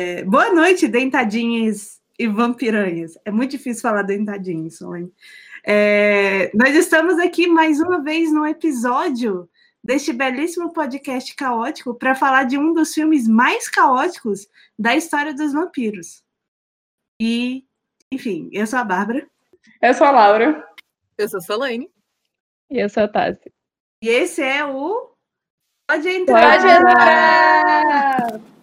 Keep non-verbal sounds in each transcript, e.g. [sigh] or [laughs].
É, boa noite, dentadinhas e vampiranhas. É muito difícil falar dentadinhas, Solane. É, nós estamos aqui mais uma vez no episódio deste belíssimo podcast caótico para falar de um dos filmes mais caóticos da história dos vampiros. E, enfim, eu sou a Bárbara. Eu sou a Laura. Eu sou a Solane. E eu sou a Tassi. E esse é o. Pode entrar! Pode entrar!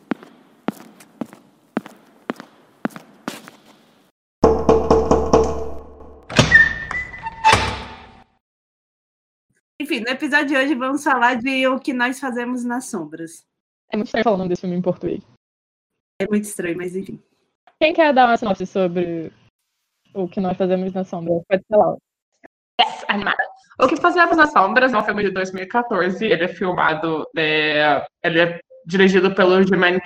Enfim, no episódio de hoje vamos falar de o que nós fazemos nas sombras. É muito estranho falar o nome desse filme em português. É muito estranho, mas enfim. Quem quer dar uma sinopse sobre o que nós fazemos nas sombras? Pode ser Laura. Yes, animada. O que fazemos nas sombras é um filme de 2014. Ele é filmado, é, ele é dirigido pelo Germaine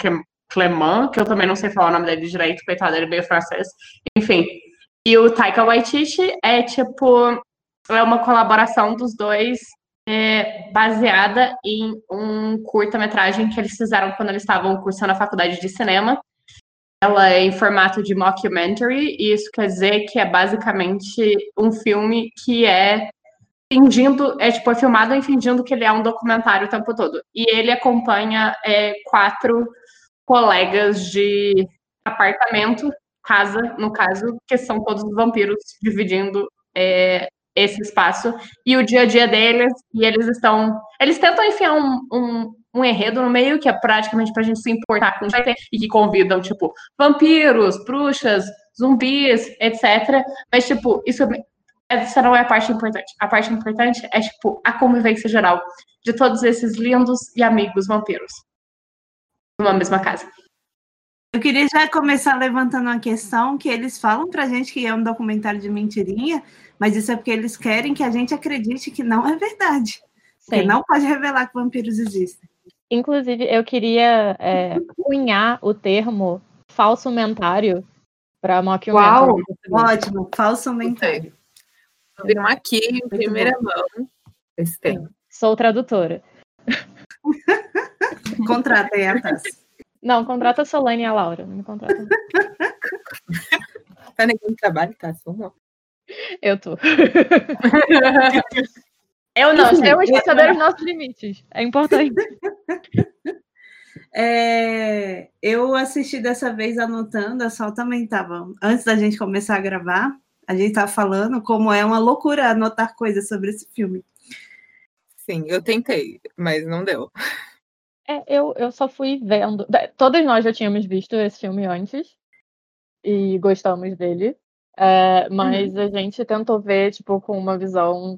Clement, que eu também não sei falar o nome dele direito, coitado, ele é meio francês. Enfim. E o Taika Waititi é tipo é uma colaboração dos dois é, baseada em um curta-metragem que eles fizeram quando eles estavam cursando a faculdade de cinema. Ela é em formato de mockumentary, e isso quer dizer que é basicamente um filme que é fingindo, é tipo, é filmado em fingindo que ele é um documentário o tempo todo. E ele acompanha é, quatro colegas de apartamento, casa, no caso, que são todos vampiros dividindo é, esse espaço e o dia a dia deles, e eles estão. Eles tentam enfiar um, um, um enredo no meio, que é praticamente pra gente se importar com o e que convidam, tipo, vampiros, bruxas, zumbis, etc. Mas, tipo, isso essa não é a parte importante. A parte importante é, tipo, a convivência geral de todos esses lindos e amigos vampiros numa mesma casa. Eu queria já começar levantando uma questão que eles falam pra gente que é um documentário de mentirinha, mas isso é porque eles querem que a gente acredite que não é verdade. Sim. Porque não pode revelar que vampiros existem. Inclusive, eu queria é, cunhar o termo falso mentário para mockumentary. Uau, ótimo, falso mentário. Viram aqui em primeira mão esse termo. Sou tradutora. [laughs] Contratem a Tassi. Não, contrata a Solane e a Laura. Não me contrata. [laughs] tá negando trabalho, tá? Vamos eu tô. [laughs] eu não, temos que saber os nossos limites. É importante. [laughs] É, eu assisti dessa vez anotando, a Sol também estava. Antes da gente começar a gravar, a gente estava falando como é uma loucura anotar coisas sobre esse filme. Sim, eu tentei, mas não deu. É, eu, eu só fui vendo. Todos nós já tínhamos visto esse filme antes e gostamos dele. É, mas uhum. a gente tentou ver, tipo, com uma visão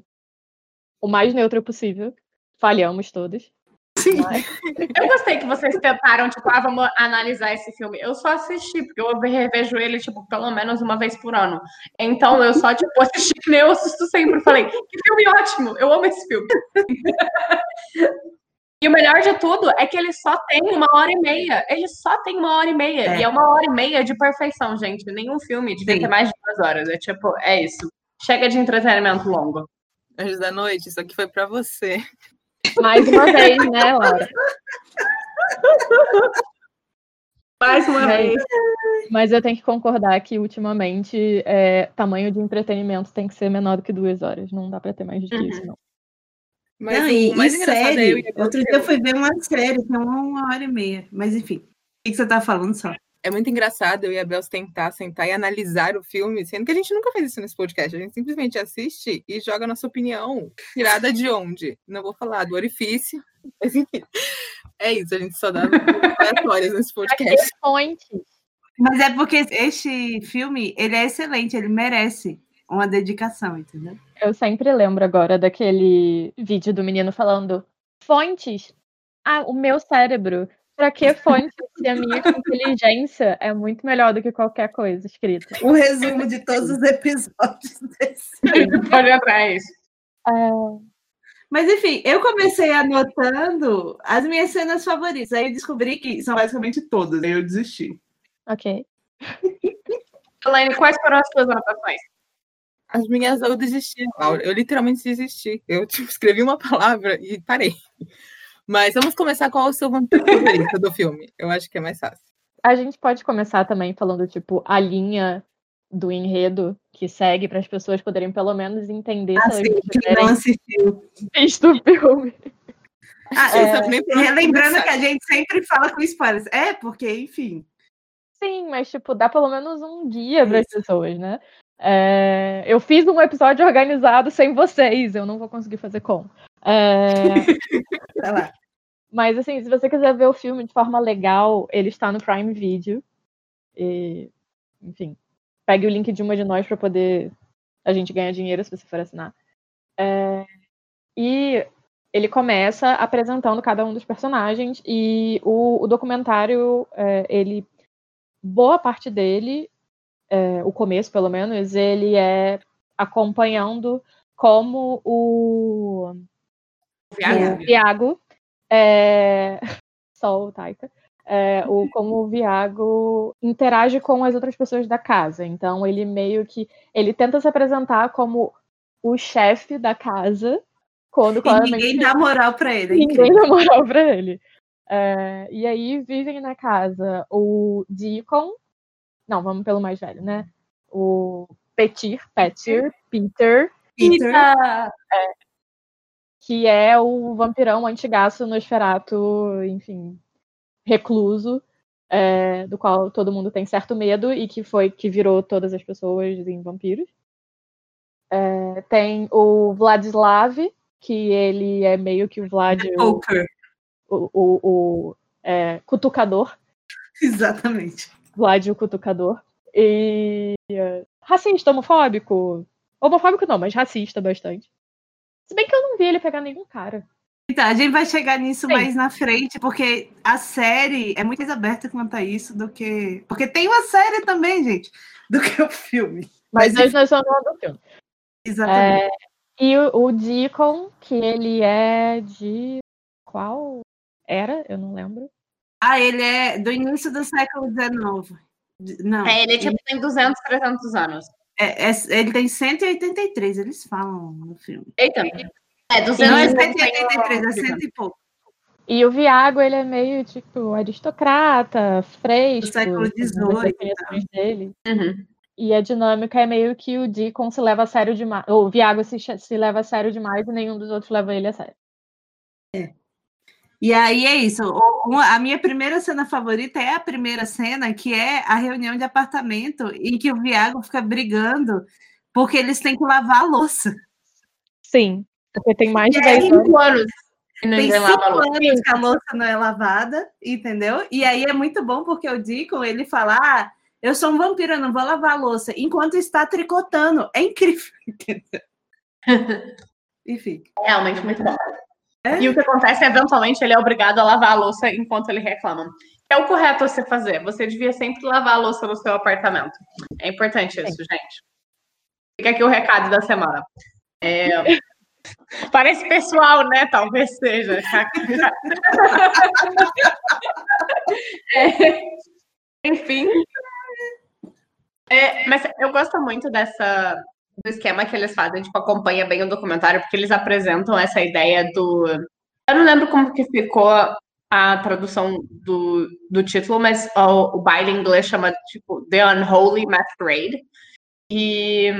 o mais neutra possível. Falhamos todos. Sim. Mas... [laughs] Eu gostei que vocês tentaram, tipo, ah, vamos analisar esse filme. Eu só assisti, porque eu revejo ele, tipo, pelo menos uma vez por ano. Então eu só, tipo, assisti que nem eu assisto sempre. Falei, que filme ótimo, eu amo esse filme. [laughs] E o melhor de tudo é que ele só tem uma hora e meia. Ele só tem uma hora e meia. É. E é uma hora e meia de perfeição, gente. Nenhum filme devia ter mais de duas horas. É tipo, é isso. Chega de entretenimento longo. Anjos da noite, isso aqui foi para você. Mais uma vez, né, Laura? Mais uma mas, vez. Mas eu tenho que concordar que, ultimamente, é, tamanho de entretenimento tem que ser menor do que duas horas. Não dá para ter mais do que uhum. isso, não. Mas não, e, e série, é outro dia eu fui ver uma série, que é uma hora e meia. Mas enfim, o que, você tá falando só? É muito engraçado eu e a Bels tentar sentar e analisar o filme, sendo que a gente nunca fez isso nesse podcast. A gente simplesmente assiste e joga nossa opinião. Tirada de onde? Não vou falar do orifício, [laughs] mas enfim. É isso, a gente só dá aleatórias nesse podcast. Mas é porque este filme, ele é excelente, ele merece uma dedicação, entendeu? Eu sempre lembro agora daquele vídeo do menino falando fontes. Ah, o meu cérebro. Para que fontes se a minha inteligência é muito melhor do que qualquer coisa escrita? O resumo de todos os episódios [laughs] desse. Pode atrás. É... Mas enfim, eu comecei anotando as minhas cenas favoritas. Aí eu descobri que são basicamente todas. Aí eu desisti. Ok. Elaine, quais foram as suas anotações? As minhas eu desisti, Laura. Eu literalmente desisti. Eu [laughs] tipo, escrevi uma palavra e parei. Mas vamos começar qual é o seu vampiro [laughs] favorito do filme. Eu acho que é mais fácil. a gente pode começar também falando, tipo, a linha do enredo que segue para as pessoas poderem pelo menos entender Ah, se sim, elas quem não assistiu. visto o filme. [laughs] Ah, é, começar. que a gente sempre fala com spoilers. É, porque, enfim. Sim, mas tipo, dá pelo menos um guia para as pessoas, né? É, eu fiz um episódio organizado sem vocês, eu não vou conseguir fazer com. É, [laughs] mas assim, se você quiser ver o filme de forma legal, ele está no Prime Video. E, enfim, pegue o link de uma de nós para poder a gente ganhar dinheiro se você for assinar. É, e ele começa apresentando cada um dos personagens e o, o documentário, é, ele boa parte dele, é, o começo pelo menos, ele é acompanhando como o, o Viago, é, [laughs] só o Taika, é, o, como o Viago interage com as outras pessoas da casa. Então ele meio que ele tenta se apresentar como o chefe da casa, quando E claramente ninguém dá moral pra ele. é ninguém incrível. dá moral pra ele. É, e aí vivem na casa o Deacon, não, vamos pelo mais velho, né? O Petir, Petir, Peter, Peter. que é o vampirão antigaço Nosferatu, enfim, recluso, é, do qual todo mundo tem certo medo e que foi que virou todas as pessoas em vampiros. É, tem o Vladislav, que ele é meio que o Vlad, o, Poker. o, o- o, é, cutucador, [laughs] Exatamente. Vlad o cutucador. E é, racista, homofóbico. Homofóbico não, mas racista bastante. Se bem que eu não vi ele pegar nenhum cara. Então, a gente vai chegar nisso Sim. mais na frente, porque a série é muito mais aberta quanto a isso do que. Porque tem uma série também, gente, do que o filme. Mas [laughs] Mas, hoje nós estamos falando do filme. Exatamente. É, e o, o Deacon, que ele é de qual era? Eu não lembro. Ah, ele é do início do século XIX. Não. É, ele tipo, tem 200, 300 anos. É- é- ele tem 183, eles falam no filme. Eita. É, 200 Não é e pouco 183, é tem- cento e pouco. E o Viago, ele é meio tipo aristocrata, fresco. Do século XVIII, definições dele. Uhum. E a dinâmica é meio que o Deacon se leva a sério demais. Ou o Viago se, se leva a sério demais e nenhum dos outros leva ele a sério. E aí é isso. a minha primeira cena favorita é a primeira cena, que é a reunião de apartamento, em que o Viago fica brigando porque eles têm que lavar a louça. Sim. Porque tem mais de E aí, 10 anos. E Tem cinco anos que a louça não é lavada, entendeu? E aí é muito bom porque o Deacon, ele fala, ah, eu sou um vampiro, eu não vou lavar a louça, enquanto está tricotando. É incrível, [laughs] entendeu? [laughs] Enfim. Realmente muito bom. É? E o que acontece é, eventualmente, ele é obrigado a lavar a louça enquanto ele reclama. É o correto você fazer. Você devia sempre lavar a louça no seu apartamento. É importante isso, gente. Fica aqui o recado da semana. É, [laughs] Parece pessoal, né? Talvez seja. [laughs] É, Enfim. É, mas eu gosto muito dessa do esquema que eles fazem, tipo, acompanha bem o documentário, porque eles apresentam essa ideia do. Eu não lembro como que ficou a tradução do, do título, mas o, o baile inglês chama, tipo, The Unholy Masquerade. E,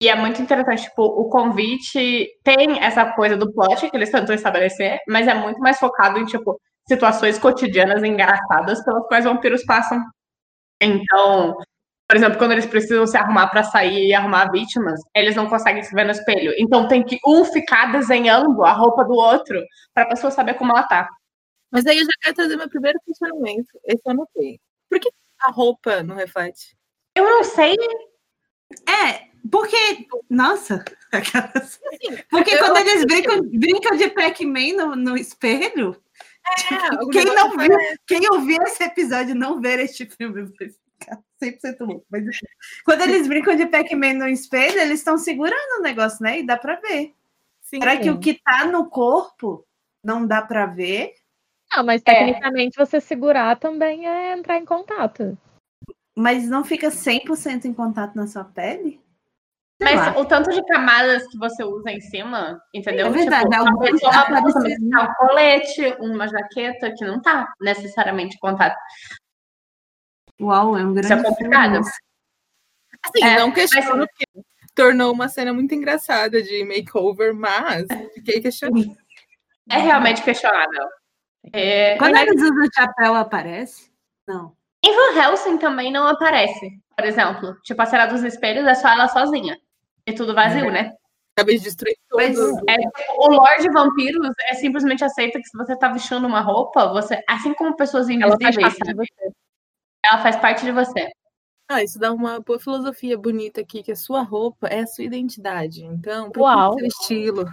e é muito interessante, tipo, o convite tem essa coisa do plot que eles tentam estabelecer, mas é muito mais focado em, tipo, situações cotidianas engraçadas pelas quais vampiros passam. Então, por exemplo, quando eles precisam se arrumar para sair e arrumar vítimas, eles não conseguem se ver no espelho. Então tem que um ficar desenhando a roupa do outro para a pessoa saber como ela tá. Mas aí eu já quero trazer meu primeiro questionamento. Esse eu anotei. Por que a roupa não reflete? Eu não sei. É, porque. Nossa! [laughs] Assim, Porque quando eles brincam, brincam de Pac-Man no, no espelho, É, o quem não foi- viu, quem ouvir esse episódio não ver este filme ficar 100% louco. Mas quando eles brincam de Pac-Man no espelho, eles estão segurando o negócio, né? E dá pra ver. Sim. Será que o que tá no corpo não dá pra ver? Não, mas tecnicamente você segurar também é entrar em contato. Mas não fica 100% em contato na sua pele? Mas lá. o tanto de camadas que você usa em cima, entendeu? É verdade, Tipo, algumas a pessoa pode um colete, uma jaqueta que não tá necessariamente em contato. Uau, é um grande Isso é complicado. filme. Assim, É, não mas- questiono que tornou uma cena muito engraçada de makeover, mas fiquei questionando. É realmente questionável. É, Quando mas eles usam o chapéu, aparece? Não. em Van Helsing também não aparece, por exemplo. Tipo, a cena dos espelhos é só ela sozinha. E tudo vazio, né? Acabei de destruir Mas- tudo. É, o Lorde Vampiros é simplesmente aceita que se você tá vestindo uma roupa, você, assim como pessoas Ela faz invisíveis, parte de você. Ela faz parte de você. Ah, isso dá uma boa filosofia bonita aqui, que a sua roupa é a sua identidade. Então, Uau. seu estilo.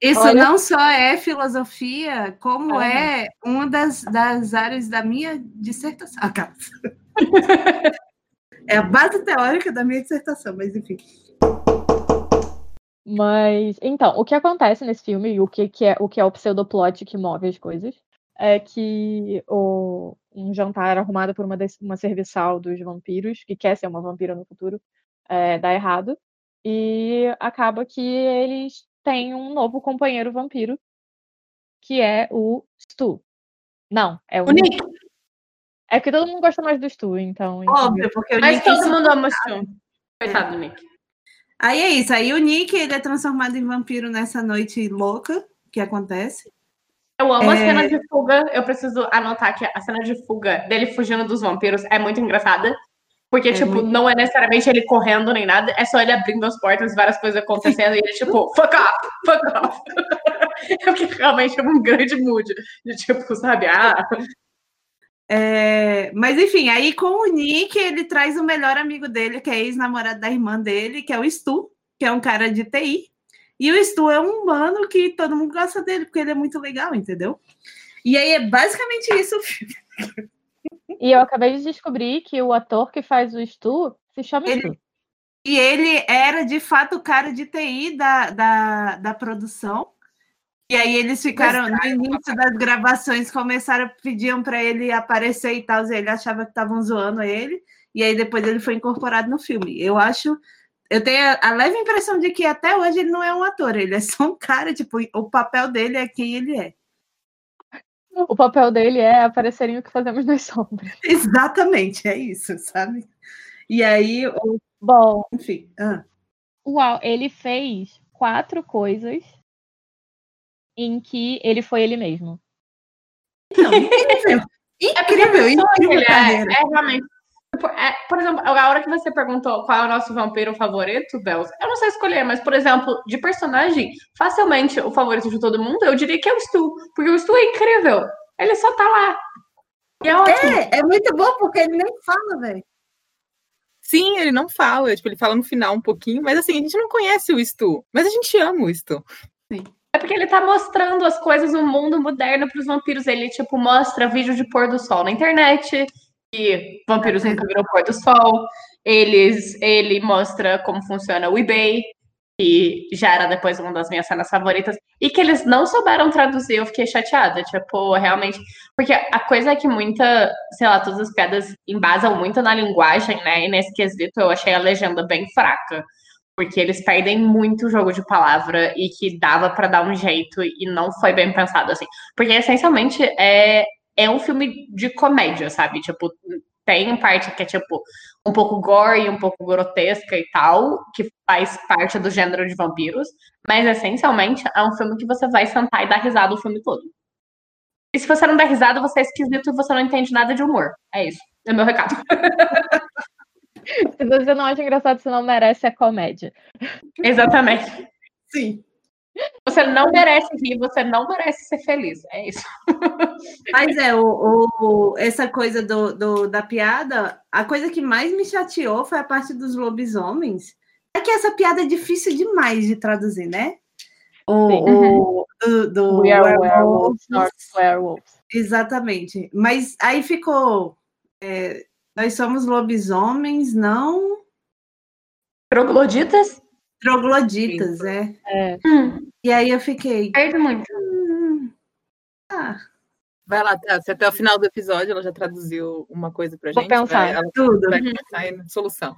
Isso Olha- não só é filosofia, como é uma das, das áreas da minha dissertação. Ah, cara. é a base teórica da minha dissertação, mas enfim. Mas, então, o que acontece nesse filme, e o que, que é o que é o pseudoplot que move as coisas, é que o, um jantar arrumado por uma, des- uma serviçal dos vampiros, que quer ser uma vampira no futuro, é, dá errado. E acaba que eles têm um novo companheiro vampiro, que é o Stu. Não, é o, O Nick, É que todo mundo gosta mais do Stu, então. entendeu? Óbvio, porque o mas Nick. todo mundo ama o Stu. Coitado do Nick. Aí é isso. Aí o Nick ele é transformado em vampiro nessa noite louca que acontece. Eu amo a É. cena de fuga. Eu preciso anotar que a cena de fuga dele fugindo dos vampiros é muito engraçada. Porque, É tipo, muito- não é necessariamente ele correndo nem nada, é só ele abrindo as portas, várias coisas acontecendo, e ele, [laughs] tipo, fuck off, fuck off. é o que realmente é um grande mood. De tipo, sabe, ah, É, mas enfim, aí com o Nick ele traz o melhor amigo dele, que é ex-namorado da irmã dele, que é o Stu, que é um cara de TI. E o Stu é um humano que todo mundo gosta dele, porque ele é muito legal, entendeu? E aí é basicamente isso o filme. E eu acabei de descobrir que o ator que faz o Stu se chama Ele- Stu. E ele era de fato o cara de TI da, da, da produção. E aí eles ficaram, no início das gravações, começaram, pediam para ele aparecer e tal, e ele achava que estavam zoando ele, e aí depois ele foi incorporado no filme. Eu acho, eu tenho a, leve impressão de que até hoje ele não é um ator, ele é só um cara, tipo, o papel dele é quem ele é. O papel dele é aparecer em o que fazemos nas sombras. [laughs] Exatamente, é isso, sabe? E aí, o- Bom, enfim. ah. uau, ele fez quatro coisas em que ele foi ele mesmo. Não, incrível. [laughs] É Incrível, pessoa incrível é, é realmente. Tipo, é, por exemplo, a hora que você perguntou qual é o nosso vampiro favorito, Bells, eu não sei escolher, mas, por exemplo, de personagem, facilmente o favorito de todo mundo, eu diria que é o Stu. Porque o Stu é incrível. Ele só tá lá. E é ótimo. É, é muito bom porque ele nem fala, velho. Sim, ele não fala, tipo, ele fala no final um pouquinho, mas assim, a gente não conhece o Stu, mas a gente ama o Stu. É porque ele tá mostrando as coisas no mundo moderno pros vampiros. Ele, tipo, mostra vídeo de pôr do sol na internet, que vampiros nunca viram pôr do sol. Eles, ele mostra como funciona o eBay, que já era depois uma das minhas cenas favoritas, e que eles não souberam traduzir, eu fiquei chateada, tipo, realmente, porque a coisa é que muita, sei lá, todas as piadas embasam muito na linguagem, né, e nesse quesito eu achei a legenda bem fraca, porque eles perdem muito o jogo de palavra e que dava pra dar um jeito e não foi bem pensado assim. Porque essencialmente é, é um filme de comédia, sabe? Tipo, tem parte que é tipo um pouco gore e um pouco grotesca e tal, que faz parte do gênero de vampiros, mas essencialmente é um filme que você vai sentar e dar risada o filme todo. E se você não der risada, você é esquisito e você não entende nada de humor. É isso. É meu recado. [laughs] Se você não acha engraçado, você não merece a comédia. Exatamente. Sim. Você não merece rir, você não merece ser feliz. É isso. Mas é, o, o- essa coisa do, do- da piada, a coisa que mais me chateou foi a parte dos lobisomens. É que essa piada é difícil demais de traduzir, né? O, o- do, do We are werewolves. werewolves, werewolves. Exatamente. Mas aí ficou. é, nós somos lobisomens, não Trogloditas? Trogloditas, é. É. Hum, E aí eu fiquei. perde muito. hum, ah, Vai lá, tá, se até o final do episódio ela já traduziu uma coisa pra Vou gente. pensar. vai- ela tudo. vai pensar aí na solução.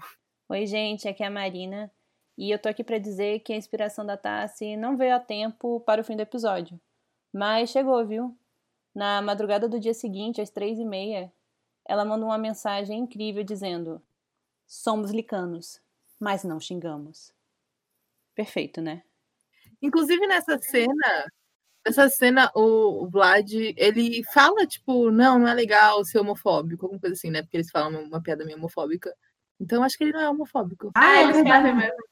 Oi, gente, aqui é a Marina. E eu tô aqui para dizer que a inspiração da Tassi não veio a tempo para o fim do episódio. Mas chegou, viu? Na madrugada do dia seguinte, às três e meia, ela manda uma mensagem incrível dizendo: Somos licanos, mas não xingamos. Perfeito, né? Inclusive nessa cena, nessa cena, o, o Vlad, ele fala, tipo, não, não é legal ser homofóbico, alguma coisa assim, né? Porque eles falam uma piada meio homofóbica. Então acho que ele não é homofóbico. Ah, é eles verdade. fazem mesmo.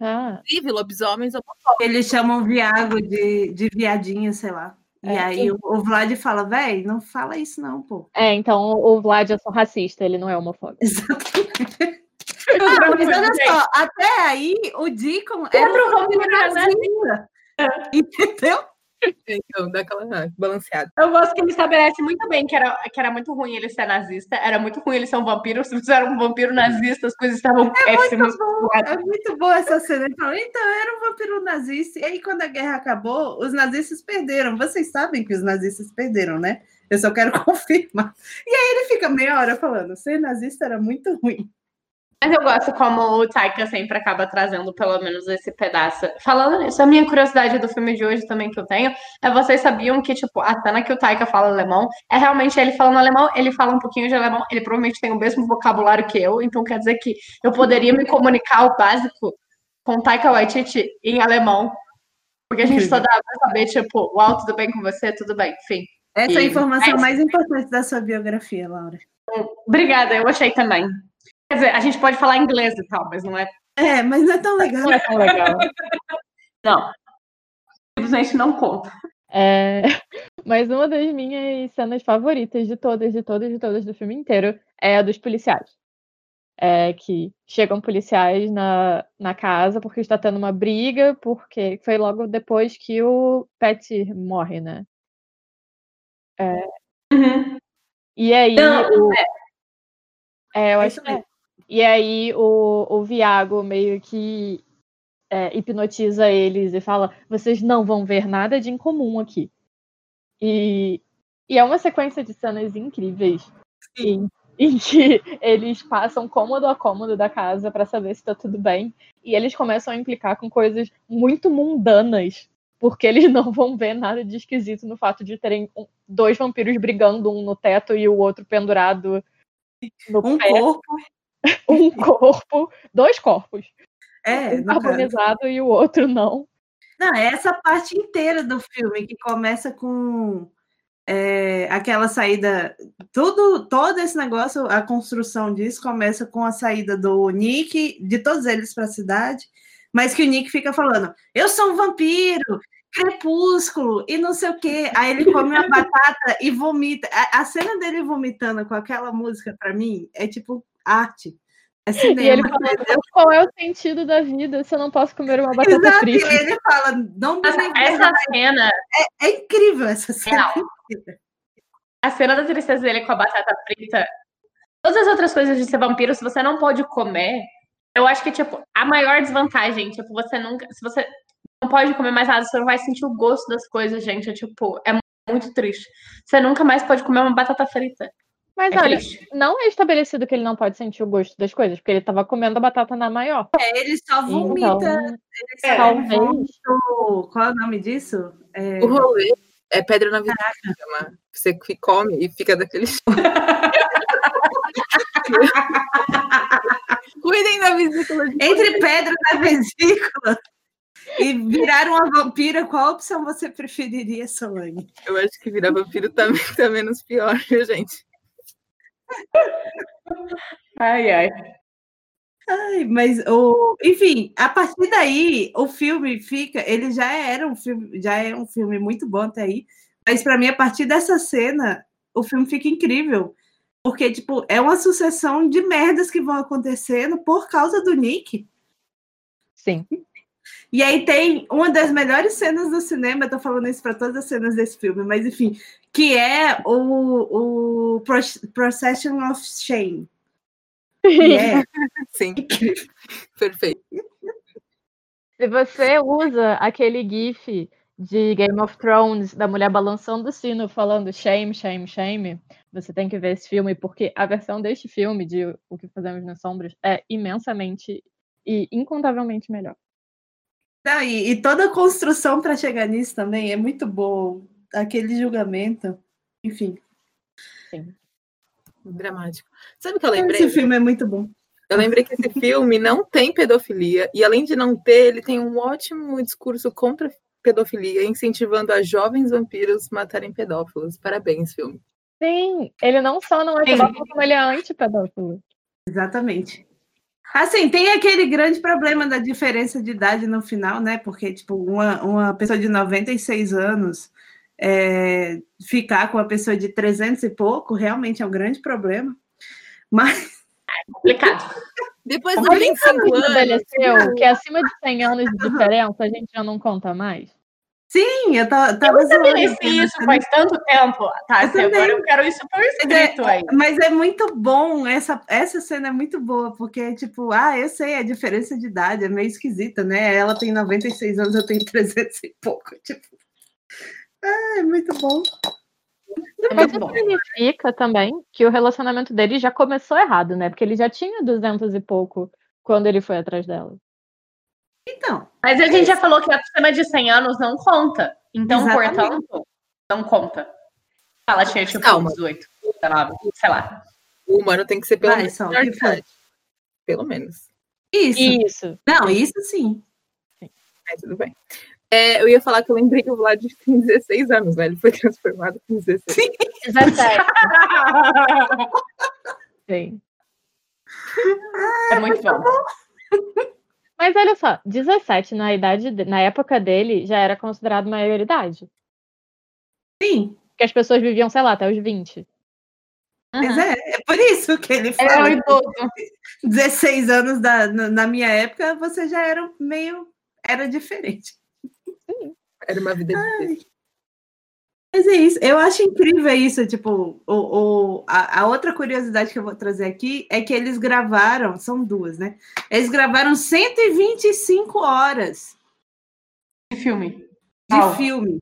Ah, Inclusive, lobisomens homofóbicos. Eles chamam Viago de, de viadinho, sei lá. E É, aí o, o Vlad fala, véi, não fala isso não, pô. é, então o Vlad é só racista, ele não é homofóbico. [laughs] Exatamente. Ah, mas olha só, até aí o Deacon era um vampiro vampiro nazista. Entendeu? Então, dá aquela balanceada. Eu gosto que ele estabelece muito bem que era, que era muito ruim ele ser nazista, era muito ruim ele ser um vampiro. Se você era um vampiro nazista, as coisas estavam péssimas. Muito bom, é muito boa essa cena. Ele fala, então, eu era um vampiro nazista. E aí, quando a guerra acabou, os nazistas perderam. Vocês sabem que os nazistas perderam, né? Eu só quero [laughs] confirmar. E aí ele fica meia hora falando, ser nazista era muito ruim. Mas eu gosto como o Taika sempre acaba trazendo pelo menos esse pedaço. Falando nisso, a minha curiosidade do filme de hoje também que eu tenho é vocês sabiam que, tipo, a cena que o Taika fala alemão é realmente ele falando alemão, ele fala um pouquinho de alemão, ele provavelmente tem o mesmo vocabulário que eu, então quer dizer que eu poderia me comunicar o básico com o Taika Waititi em alemão. Porque a gente toda hora vai saber, tipo, uau, tudo bem com você? Tudo bem, enfim. Essa é a informação é mais importante da sua biografia, Laura. Obrigada, eu achei também. Quer dizer, a gente pode falar inglês e tal, mas não é É, mas não é tão legal. Não é tão legal. Não. Simplesmente não conta. É, [laughs] Mas uma das minhas cenas favoritas de todas, de todas, de todas do filme inteiro é a dos policiais. É que chegam policiais na, na casa porque está tendo uma briga, porque foi logo depois que o Pet morre, né? Uhum. E aí. Não, o... É, eu É acho que é. E aí o, o Viago meio que é, hipnotiza eles e fala: vocês não vão ver nada de incomum aqui. E, e é uma sequência de cenas incríveis em, [laughs] em que eles passam cômodo a cômodo da casa para saber se tá tudo bem. E eles começam a implicar com coisas muito mundanas. Porque eles [laughs] não vão ver nada de esquisito no fato de terem dois vampiros brigando, um no teto e o outro pendurado no Um pé corpo. [laughs] um corpo, dois corpos. É, um no caso. carbonizado e o outro não. Não, é essa parte inteira do filme que começa com é, aquela saída. Tudo, todo esse negócio, a construção disso começa com a saída do Nick, de todos eles para a cidade, mas que o Nick fica falando: Eu sou um vampiro, crepúsculo e não sei o quê. Aí ele come uma [laughs] batata e vomita. A, a cena dele vomitando com aquela música, para mim, é tipo arte. É E cinema. ele fala, qual é o sentido da vida se eu não posso comer uma batata Exato, e frita? ele fala, não Essa, believe essa cena, É incrível essa cena. Real. a cena da tristeza dele com a batata frita, todas as outras coisas de ser vampiro, se você não pode comer, eu acho que, tipo, a maior desvantagem, tipo, você nunca. Se você não pode comer mais nada, você não vai sentir o gosto das coisas, gente. É tipo, é muito triste. Você nunca mais pode comer uma batata frita. Mas É olha, triste. não é estabelecido que ele não pode sentir o gosto das coisas, porque ele tava comendo a batata na maior. É, ele só vomita. Então, ele só talvez. vomita- Qual é o nome disso? É, O rolê é pedra na vida. chama. Você come e fica daquele. [laughs] Cuidem da vesícula de Entre pedra na vesícula e virar uma vampira, qual opção você preferiria, Solange? Eu acho que virar vampiro também [laughs] tá menos pior, viu, gente? Ai, ai. Ai, mas o, enfim, a partir daí o filme fica, ele já era um filme, já é um filme muito bom até aí, mas para mim a partir dessa cena o filme fica incrível, porque tipo, é uma sucessão de merdas que vão acontecendo por causa do Nick. Sim. E aí tem uma das melhores cenas do cinema, eu tô falando isso para todas as cenas desse filme, mas enfim, que é o, o Pro- Procession of Shame. Que é [laughs] Sim. Perfeito. Se você usa aquele gif de Game of Thrones da mulher balançando o sino falando shame, shame, shame, você tem que ver esse filme, porque a versão deste filme, de O que Fazemos nas Sombras, é imensamente e incontavelmente melhor. Não, e, e toda a construção para chegar nisso também é muito bom. Aquele julgamento, enfim. Sim. Dramático. Sabe o que eu lembrei? Esse filme é muito bom. Eu lembrei que esse filme não tem pedofilia, e além de não ter, ele tem um ótimo discurso contra a pedofilia, incentivando a jovens vampiros matarem pedófilos. Parabéns, filme. Sim, ele não só não é pedófilo, como ele é antipedófilo. Exatamente. Assim, tem aquele grande problema da diferença de idade no final, né? Porque, tipo, uma, uma pessoa de 96 anos é, ficar com uma pessoa de 300 e pouco realmente é um grande problema. Mas, Complicado. Depois dos Mas 25 anos. estabeleceu que acima de 100 anos de diferença a gente já não conta mais. sim, eu Eu tava zoando. estabeleci isso faz tanto tempo, tá? Eu também. Agora eu quero isso por escrito aí. Mas é muito bom, essa, essa cena é muito boa, porque, tipo, ah, eu sei, a diferença de idade é meio esquisita, né? Ela tem 96 anos, eu tenho 300 e pouco. Tipo, ah, é muito bom. É Mas isso significa também que o relacionamento dele já começou errado, né? Porque ele já tinha 200 e pouco quando ele foi atrás dela. Então, Mas a gente já falou que acima de 100 anos não conta. Então, Exatamente. portanto, não conta. Ela tinha tipo Calma. 18, 19, sei lá. O humano tem que ser pelo Vai, menos idade. Pelo menos. isso. Isso. Não, isso sim. Mas tudo bem. É, eu ia falar que eu lembrei que o Vlad tem 16 anos, né? Ele foi transformado com 16. 17. Sim. [laughs] É muito bom. Mas olha só, 17 na idade, de- na época dele já era considerado maioridade. Sim. Porque as pessoas viviam, sei lá, até os 20. Mas é, é por isso que ele É fala. um idoso. 16 anos da, na, na minha época, você já era meio. Era diferente. Era uma vida difícil. Mas é isso, eu acho incrível isso, tipo, o, o, a, a outra curiosidade que eu vou trazer aqui é que eles gravaram, são duas, né? Eles gravaram 125 horas Que filme. de Uau. filme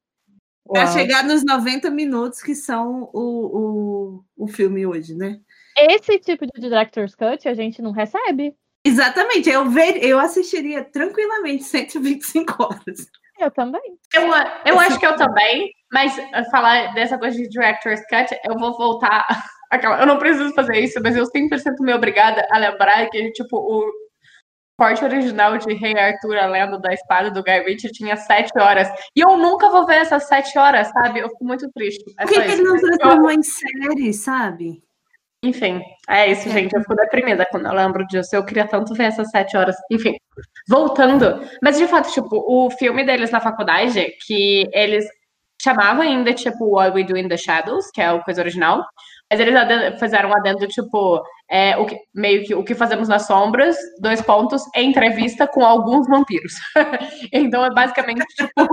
para Uau. chegar nos 90 minutos que são o, o, o filme hoje, né? Esse tipo de director's cut a gente não recebe. Exatamente, eu, ver, eu assistiria tranquilamente 125 horas. Eu também. Eu, eu acho que eu também, mas uh, falar dessa coisa de director's cut, eu vou voltar. [laughs] àquela- Eu não preciso fazer isso, mas eu 100% me obrigada a lembrar que, tipo, o corte original de Rei Arthur, a lenda da espada do Guy Ritchie, tinha sete horas. E eu nunca vou ver essas sete horas, sabe? Eu fico muito triste. É Por que, que ele não Eu- transformou em série, sabe? Enfim, é isso, gente. Eu fico deprimida quando eu lembro disso. Eu queria tanto ver essas sete horas. Enfim, voltando. Mas, de fato, tipo, o filme deles na faculdade, que eles chamavam ainda, tipo, What We Do in the Shadows, que é o coisa original. Mas eles fizeram um adendo, tipo, é, o que, meio que o que fazemos nas sombras, dois pontos, entrevista com alguns vampiros. [laughs] então, é basicamente, tipo,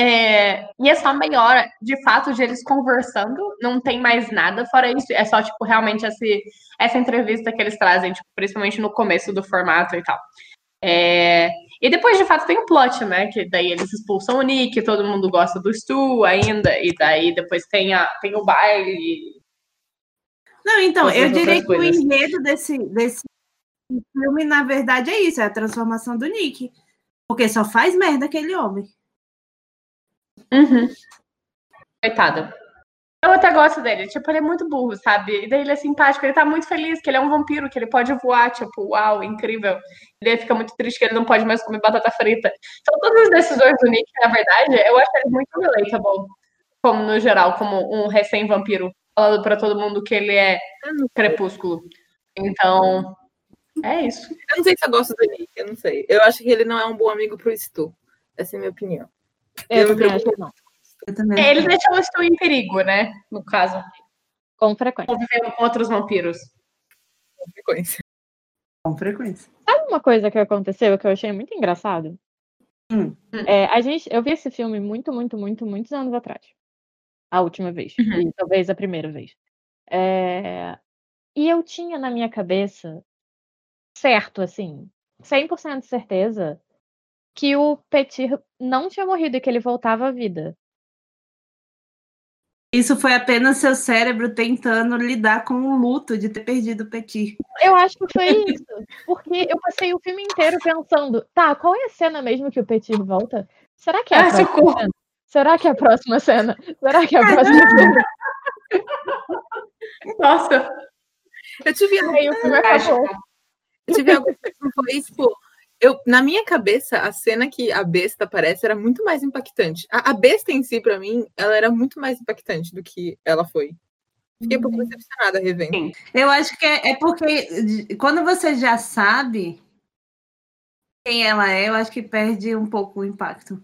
é, e é só meia hora, de fato, de eles conversando, não tem mais nada fora isso. É só, tipo, realmente esse, essa entrevista que eles trazem, tipo, principalmente no começo do formato e tal. É, e depois, de fato, tem o plot, né? Que daí eles expulsam o Nick, todo mundo gosta do Stu ainda, e daí depois tem, a, tem o baile. Não, então, eu diria que o enredo desse, desse filme, na verdade, é isso, é a transformação do Nick. Porque só faz merda aquele homem. Uhum. Coitada. Eu até gosto dele, tipo, ele é muito burro, sabe? E daí ele é simpático, ele tá muito feliz que ele é um vampiro, que ele pode voar, tipo, uau, incrível. E daí fica muito triste que ele não pode mais comer batata frita. Então, todas as decisões do Nick, na verdade, eu acho ele muito relatable, como no geral, como um recém-vampiro, falando pra todo mundo que ele é crepúsculo. Então, é isso. eu não sei se eu gosto do Nick, eu não sei. Eu acho que ele não é um bom amigo pro Stu. Essa é a minha opinião. Eu, Eu me acho que não. Eu também. É, ele deixou o Stu em perigo, né? No caso, Com frequência. convivendo com outros vampiros. Com frequência. Com frequência. Sabe uma coisa que aconteceu que eu achei muito engraçado? Hum. É, a gente, eu vi esse filme muito, muito, muito, muitos anos atrás. A última vez. Uhum. E talvez a primeira vez. É, e eu tinha na minha cabeça, certo, assim, 100% de certeza, que o Petir não tinha morrido e que ele voltava à vida. Isso foi apenas seu cérebro tentando lidar com o luto de ter perdido o Petit. Eu acho que foi isso. Porque eu passei o filme inteiro pensando, tá, qual é a cena mesmo que o Petir volta? Será que é a Ah, próxima socorro. cena? Será que é a próxima cena? Será que é a próxima cena? Nossa. Eu tive acabou. eu tive algo que foi, tipo, eu, na minha cabeça, a cena que a besta aparece era muito mais impactante. A, a besta em si, pra mim, ela era muito mais impactante do que ela foi. Fiquei um pouco decepcionada revendo. Sim. Eu acho que é, é porque quando você já sabe quem ela é, eu acho que perde um pouco o impacto.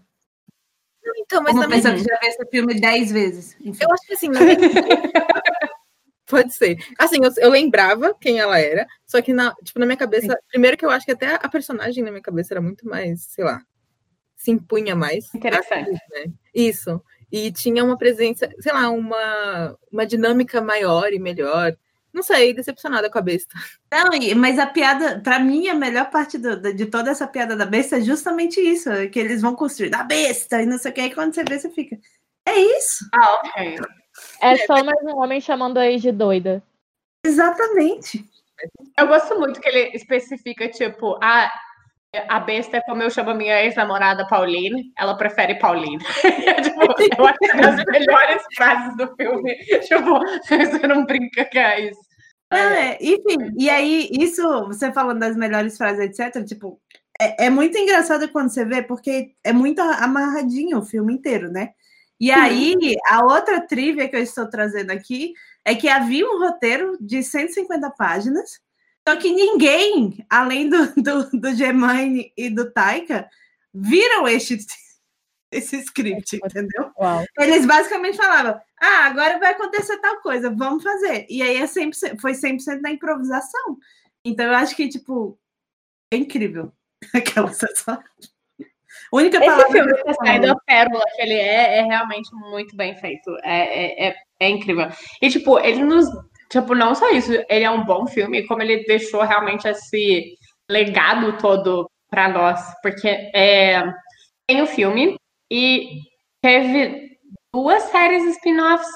Então, mas Como minha pessoa que já viu esse filme dez vezes. Enfim. Eu acho que assim, na minha... [laughs] pode ser. Assim, eu, eu lembrava quem ela era, só que na, tipo, na minha cabeça, primeiro que eu acho que até a personagem na minha cabeça era muito mais, sei lá, se impunha mais. Interessante. né? Isso. E tinha uma presença, sei lá, uma, uma dinâmica maior e melhor. Não sei, decepcionada com a besta. Não, e- mas a piada, pra mim, a melhor parte do- de toda essa piada da besta é justamente isso, que eles vão construir da besta e não sei o que, aí quando você vê, você fica. É isso, Ah, ok. É só mais um homem chamando a ex de doida. exatamente. Eu gosto muito que ele especifica, tipo, a, a besta é como eu chamo a minha ex-namorada Pauline, ela prefere Pauline. [laughs] tipo, eu acho que é uma das melhores frases do filme. Tipo, você não brinca que é isso. É, enfim, e aí, isso, você falando das melhores frases, etc., tipo, é, é muito engraçado quando você vê, porque é muito amarradinho o filme inteiro, né? E aí, a outra trivia que eu estou trazendo aqui é que havia um roteiro de 150 páginas, só que ninguém, além do, do, do Germaine e do Taika, viram este, esse script, entendeu? Uau. Eles basicamente falavam: ah, agora vai acontecer tal coisa, vamos fazer. E aí é 100%, foi 100% da improvisação. Então eu acho que, tipo, é incrível [laughs] aquela sensação. Única Esse palavra. filme que eu tá falo. saindo a pérola que ele é, é realmente muito bem feito. É, é, é, é incrível. E, tipo, ele nos. Tipo, não só isso, ele é um bom filme, como ele deixou realmente esse legado todo pra nós. Porque é, tem o filme e teve duas séries spin-offs.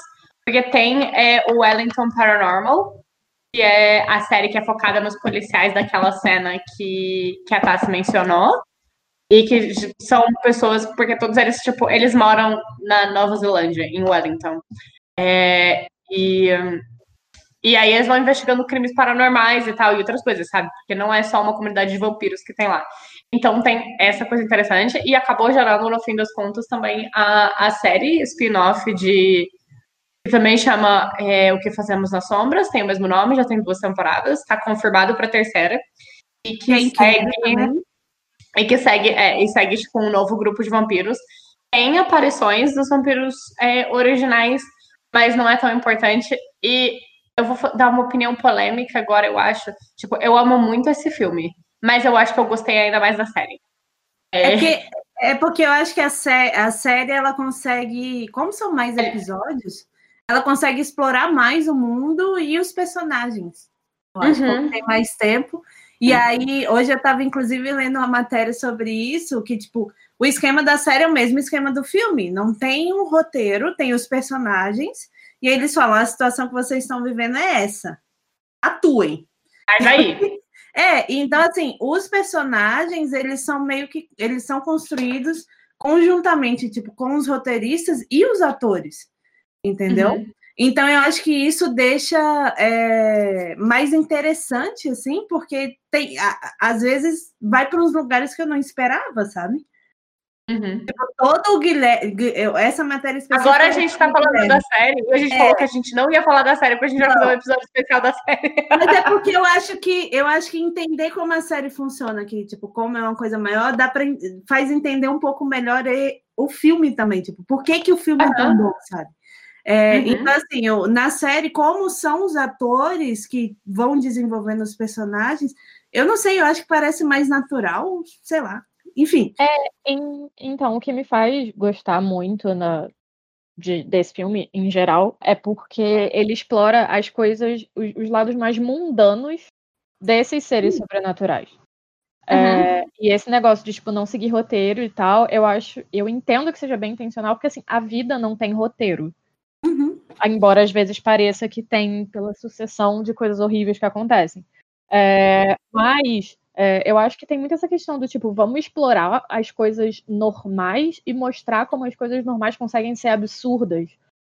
Porque tem é, o Wellington Paranormal, que é a série que é focada nos policiais daquela cena que, que a Tassi mencionou. E que são pessoas, porque todos eles, tipo, eles moram na Nova Zelândia, em Wellington. É, e, e aí eles vão investigando crimes paranormais e tal, e outras coisas, sabe? Porque não é só uma comunidade de vampiros que tem lá. Então tem essa coisa interessante, e acabou gerando, no fim das contas, também a, a série spin-off de. que também chama é, O que Fazemos nas Sombras, tem o mesmo nome, já tem duas temporadas, está confirmado para a terceira. E que é incrível segue também. E que segue, é, e segue tipo, um novo grupo de vampiros. Tem aparições dos vampiros é, originais, mas não é tão importante. E eu vou dar uma opinião polêmica agora, eu acho. Tipo, eu amo muito esse filme, mas eu acho que eu gostei ainda mais da série. É, que, é porque eu acho que a, sé a série ela consegue, como são mais episódios, ela consegue explorar mais o mundo e os personagens. Eu acho Uhum. que tem mais tempo. E aí, hoje eu estava inclusive lendo uma matéria sobre isso, que, tipo, o esquema da série é o mesmo esquema do filme. Não tem um roteiro, tem os personagens, e eles falam: a situação que vocês estão vivendo é essa. Atuem. Mas aí, [laughs] É, então assim, os personagens, eles são meio que eles são construídos conjuntamente, tipo, com os roteiristas e os atores, entendeu? Então eu acho que isso deixa é, mais interessante, assim, porque tem a- às vezes vai para uns lugares que eu não esperava, sabe? Uhum. Todo o Guilherme, essa matéria específica. agora a gente tá falando Guilherme. da série, e a gente É. falou que a gente não ia falar da série, porque a gente vai fazer um episódio especial da série. Mas é porque eu acho que eu acho que entender como a série funciona aqui, tipo, como é uma coisa maior, dá para faz entender um pouco melhor e- o filme também, tipo, por que, que o filme é tão bom, sabe? É, Uhum. Então, assim, eu- na série, como são os atores que vão desenvolvendo os personagens, eu não sei, eu acho que parece mais natural, sei lá. Enfim, Em- então, o que me faz gostar muito na- de- desse filme, em geral, é porque ele explora as coisas, os, os lados mais mundanos desses seres sobrenaturais. É, e esse negócio de, tipo, não seguir roteiro e tal, eu acho, eu entendo que seja bem intencional, porque, assim, a vida não tem roteiro. Uhum. Embora às vezes pareça que tem pela sucessão de coisas horríveis que acontecem. É, mas é, eu acho que tem muito essa questão do tipo, vamos explorar as coisas normais e mostrar como as coisas normais conseguem ser absurdas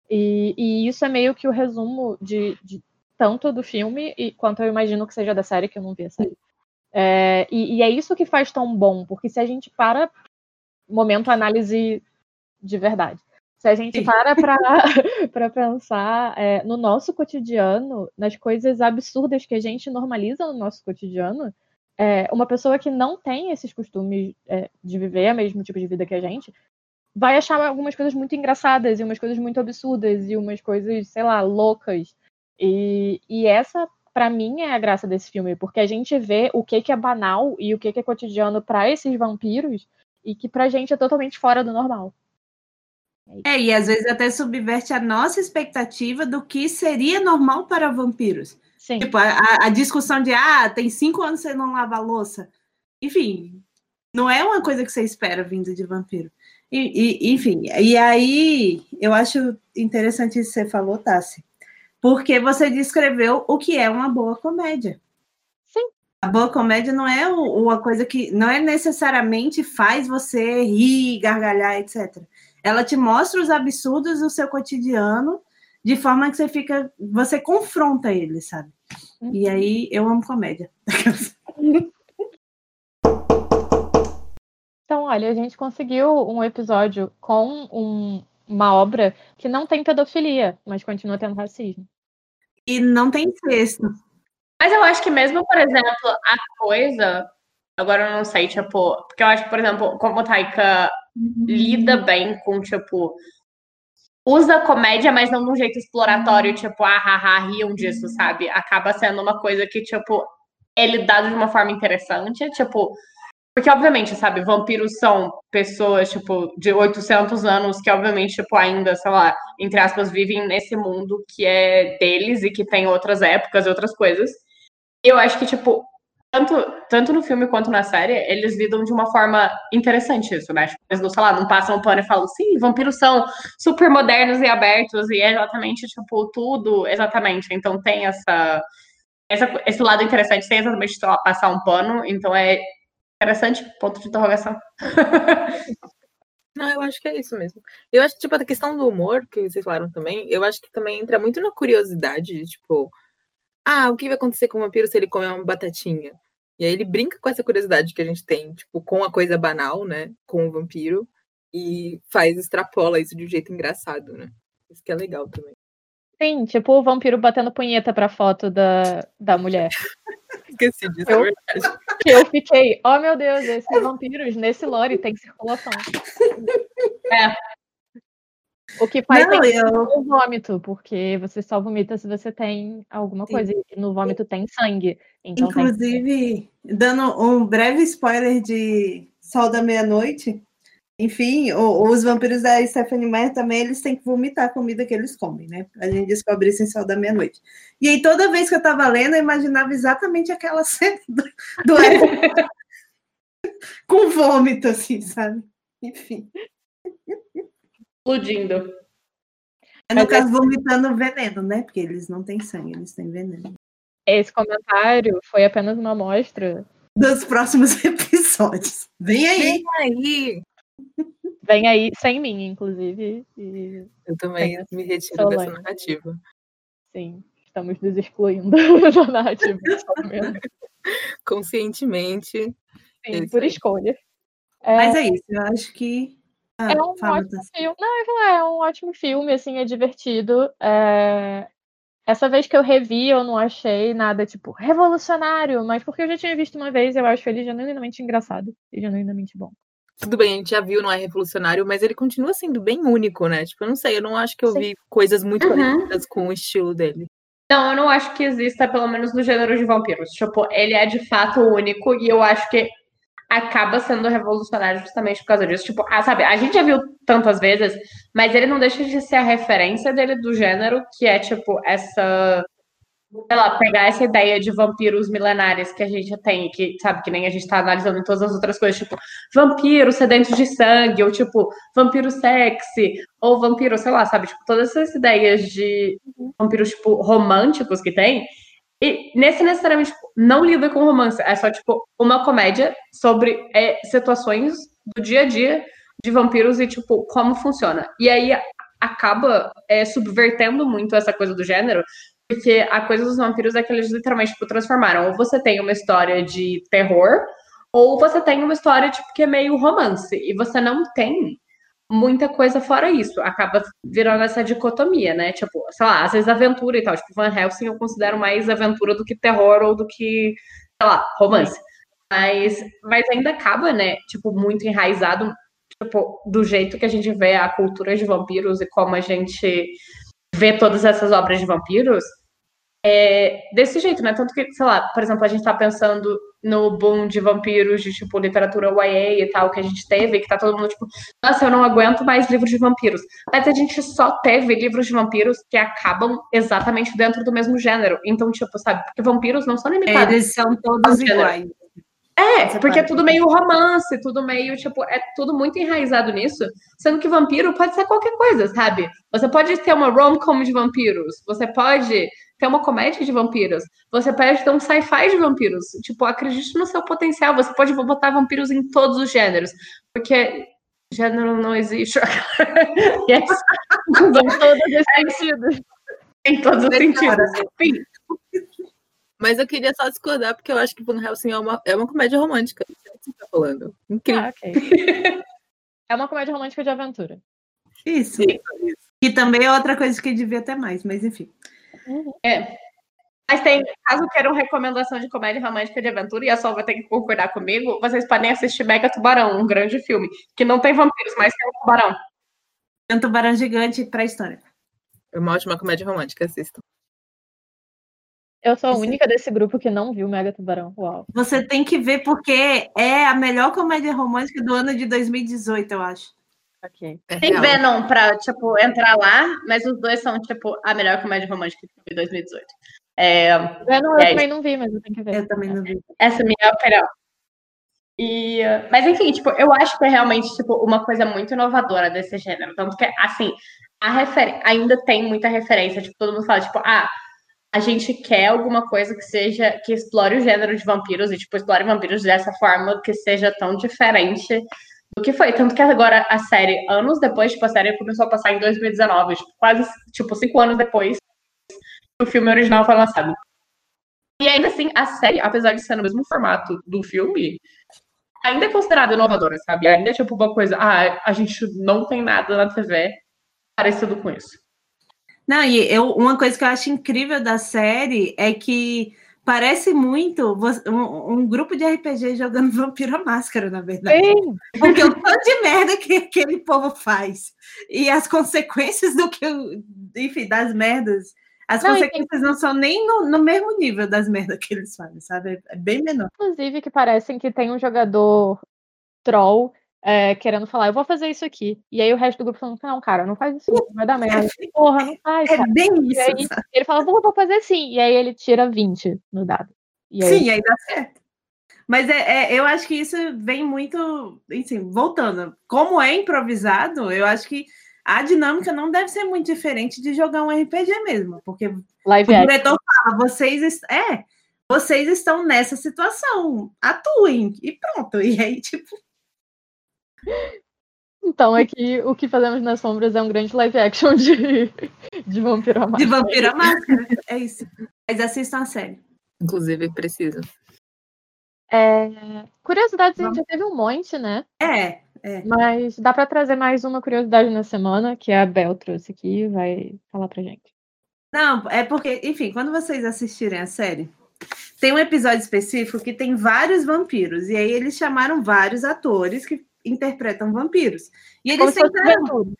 E, e isso é meio que o resumo de, de tanto do filme e quanto eu imagino que seja da série, que eu não vi a série. É, e, e, é isso que faz tão bom, porque se a gente para momento análise de verdade. Se a gente para para [laughs] [laughs] pensar é, no nosso cotidiano, nas coisas absurdas que a gente normaliza no nosso cotidiano, é, uma pessoa que não tem esses costumes é, de viver o mesmo tipo de vida que a gente, vai achar algumas coisas muito engraçadas e umas coisas muito absurdas e umas coisas, sei lá, loucas. E, e essa, para mim, é a graça desse filme, porque a gente vê o que, que é banal e o que, que é cotidiano para esses vampiros e que pra gente é totalmente fora do normal. É, e às vezes até subverte a nossa expectativa do que seria normal para vampiros. Sim. Tipo, a, a discussão de, ah, tem cinco anos você não lava a louça. Enfim, não é uma coisa que você espera vindo de vampiro. E, e, enfim, e aí eu acho interessante isso que você falou, Tassi, porque você descreveu o que é uma boa comédia. Sim. A boa comédia não é uma coisa que não é necessariamente faz você rir, gargalhar, etc. Ela te mostra os absurdos do seu cotidiano de forma que você fica, você confronta ele, sabe? Uhum. E aí eu amo comédia. [laughs] Então, olha, a gente conseguiu um episódio com um, uma obra que não tem pedofilia, mas continua tendo racismo. E não tem incesto. Mas eu acho que mesmo, por exemplo, a coisa. Agora eu não sei, tipo. Porque eu acho que, por exemplo, como Taika lida bem com, tipo. Usa comédia, mas não de um jeito exploratório, tipo, ah, ah, ah, riam disso, sabe? Acaba sendo uma coisa que, tipo, é lidado de uma forma interessante, tipo, porque, obviamente, sabe, vampiros são pessoas, tipo, de 800 anos que, obviamente, tipo, ainda, sei lá, entre aspas, vivem nesse mundo que é deles e que tem outras épocas e outras coisas. Eu acho que, tipo, tanto, tanto no filme quanto na série, eles lidam de uma forma interessante isso, né? Tipo, eles não, sei lá, não passam um pano e falam, sim, vampiros são super modernos e abertos, e é exatamente, tipo, tudo, exatamente. Então tem essa, essa esse lado interessante, sem exatamente, lá, passar um pano, então é Interessante, ponto de interrogação. Não, eu acho que é isso mesmo. Eu acho que, tipo, a questão do humor, que vocês falaram também, eu acho que também entra muito na curiosidade de, tipo, ah, o que vai acontecer com o vampiro se ele comer uma batatinha? E aí ele brinca com essa curiosidade que a gente tem, tipo, com a coisa banal, né? Com o vampiro, e faz, extrapola isso de um jeito engraçado, né? Isso que é legal também. Sim, tipo o vampiro batendo punheta pra foto da, da mulher. [laughs] Esqueci disso, é eu, é verdade. Eu fiquei, oh meu Deus, esses vampiros nesse lore tem circulação. É. O que faz não, eu... o vômito, porque você só vomita se você tem alguma coisa. E no vômito tem sangue. Então Inclusive, tem... dando um breve spoiler de Sol da Meia-Noite, enfim, os vampiros da Stephanie Meyer também, eles têm que vomitar a comida que eles comem, né? A gente descobre isso em Sol da Meia-Noite. E aí, toda vez que eu tava lendo, eu imaginava exatamente aquela [laughs] cena do, do [laughs] com vômito, assim, sabe? Enfim. Explodindo. É, no caso, vomitando veneno, né? Porque eles não têm sangue, eles têm veneno. Esse comentário foi apenas uma amostra dos próximos [laughs] episódios. Vem aí! Vem aí! Vem aí, sem mim, inclusive. E... Eu também me retiro dessa narrativa. Sim, estamos nos excluindo [laughs] da narrativa. Conscientemente. Sim, por escolha. É... Mas é isso, eu acho que. Ah, é um ótimo filme. Não, é um ótimo filme, assim, é divertido. É... Essa vez que eu revi, eu não achei nada, tipo, revolucionário, mas porque eu já tinha visto uma vez, eu acho ele genuinamente engraçado e genuinamente bom tudo bem, a gente já viu, não é revolucionário, mas ele continua sendo bem único, né? Tipo, eu não sei, eu não acho que eu Sim. vi coisas muito uhum. parecidas com o estilo dele. Não, eu não acho que exista, pelo menos no gênero de vampiros. Tipo, ele é de fato único e eu acho que acaba sendo revolucionário justamente por causa disso. Tipo, ah, sabe, a gente já viu tantas vezes, mas ele não deixa de ser a referência dele do gênero, que é, tipo, essa sei lá, pegar essa ideia de vampiros milenares que a gente tem, que sabe, que nem a gente está analisando em todas as outras coisas, tipo, vampiro sedentos de sangue, ou tipo, vampiro sexy, ou vampiro, sei lá, sabe, tipo, todas essas ideias de vampiros, tipo, românticos que tem, e nesse necessariamente tipo, não lida com romance, é só, tipo, uma comédia sobre é, situações do dia a dia de vampiros e, tipo, como funciona. E aí, acaba é, subvertendo muito essa coisa do gênero, porque a coisa dos vampiros é que eles literalmente tipo, transformaram. Ou você tem uma história de terror, ou você tem uma história tipo, que é meio romance. E você não tem muita coisa fora isso. Acaba virando essa dicotomia, né? Tipo, sei lá, às vezes aventura e tal. Tipo, Van Helsing eu considero mais aventura do que terror ou do que, sei lá, romance. Mas, mas ainda acaba, né? Tipo, muito enraizado tipo, do jeito que a gente vê a cultura de vampiros e como a gente vê todas essas obras de vampiros é desse jeito, né? Tanto que, sei lá, por exemplo, a gente tá pensando no boom de vampiros, de tipo literatura YA e tal, que a gente teve, que tá todo mundo tipo, nossa, eu não aguento mais livros de vampiros. Mas a gente só teve livros de vampiros que acabam exatamente dentro do mesmo gênero. Então, tipo, sabe, porque vampiros não são limitados. Eles são todos iguais. É, porque é tudo meio romance, tudo meio, tipo, é tudo muito enraizado nisso, sendo que vampiro pode ser qualquer coisa, sabe? Você pode ter uma rom-com de vampiros, você pode ter uma comédia de vampiros, você pode ter um sci-fi de vampiros. Tipo, acredite no seu potencial, você pode botar vampiros em todos os gêneros, porque gênero não existe. [laughs] yes. [laughs] em todos os sentidos. Em todos os sentidos. Sim. Mas eu queria só discordar, porque eu acho que Van Helsing é uma, é uma comédia romântica. Sei o que você tá falando. Incrível. Ah, ok. [laughs] é uma comédia romântica de aventura. Isso. isso. Que também é outra coisa que devia ter mais, mas enfim. Uhum. É. Mas tem, caso queiram recomendação de comédia romântica de aventura, e a Sol vai ter que concordar comigo, vocês podem assistir Mega Tubarão, um grande filme, que não tem vampiros, mas tem um tubarão. Tem um tubarão gigante pra história. É uma ótima comédia romântica, assistam. Eu sou a única desse grupo que não viu Mega Tubarão. Uau. Você tem que ver porque é a melhor comédia romântica do ano de 2018, eu acho. Ok. É tem Venom pra, tipo, entrar lá, mas os dois são, tipo, a melhor comédia romântica de 2018. É, Venom eu é também não vi, mas eu tenho que ver. Eu também não vi. Essa é a minha opinião. E, mas enfim, tipo, eu acho que é realmente tipo, uma coisa muito inovadora desse gênero. Tanto que, assim, a refer... ainda tem muita referência. Tipo, todo mundo fala, tipo, ah, a gente quer alguma coisa que seja que explore o gênero de vampiros e tipo explore vampiros dessa forma que seja tão diferente do que foi. Tanto que agora a série, anos depois, tipo, a série começou a passar em 2019, tipo, quase tipo cinco anos depois que o filme original foi lançado. E ainda assim, a série, apesar de ser no mesmo formato do filme, ainda é considerada inovadora, sabe? Ainda é tipo uma coisa, ah, a gente não tem nada na TV parecido com isso. Não, e eu, uma coisa que eu acho incrível da série é que parece muito um, um grupo de RPG jogando [laughs] Vampiro à Máscara, na verdade. Sim. Porque o tanto de merda que aquele povo faz e as consequências do que, enfim, das merdas. As não, consequências não são nem no, no, mesmo nível das merdas que eles fazem, sabe? É bem menor. Inclusive, que parecem que tem um jogador troll é, querendo falar, eu vou fazer isso aqui. E aí o resto do grupo falando, não, cara, não faz isso, não vai dar merda. [laughs] Porra, não faz. É bem isso. Aí, ele fala, vou, vou fazer sim. E aí ele tira 20 no dado. E aí... Sim, aí dá certo. Mas é, é, eu acho que isso vem muito, assim, voltando. Como é improvisado, eu acho que a dinâmica não deve ser muito diferente de jogar um RPG mesmo, porque Live o diretor fala, vocês é, vocês estão nessa situação, atuem e pronto. E aí tipo então, é que o que fazemos nas sombras é um grande live action de, de Vampiro à Máscara. De Vampiro à Máscara, é isso. Mas assistam a série. Inclusive, preciso. É... Curiosidades a gente já teve um monte, né? É, é. Mas dá para trazer mais uma curiosidade na semana, que a Bel trouxe aqui e vai falar pra gente. Não, é porque, enfim, quando vocês assistirem a série, tem um episódio específico que tem vários vampiros. E aí eles chamaram vários atores que interpretam vampiros. E eles Como tentaram.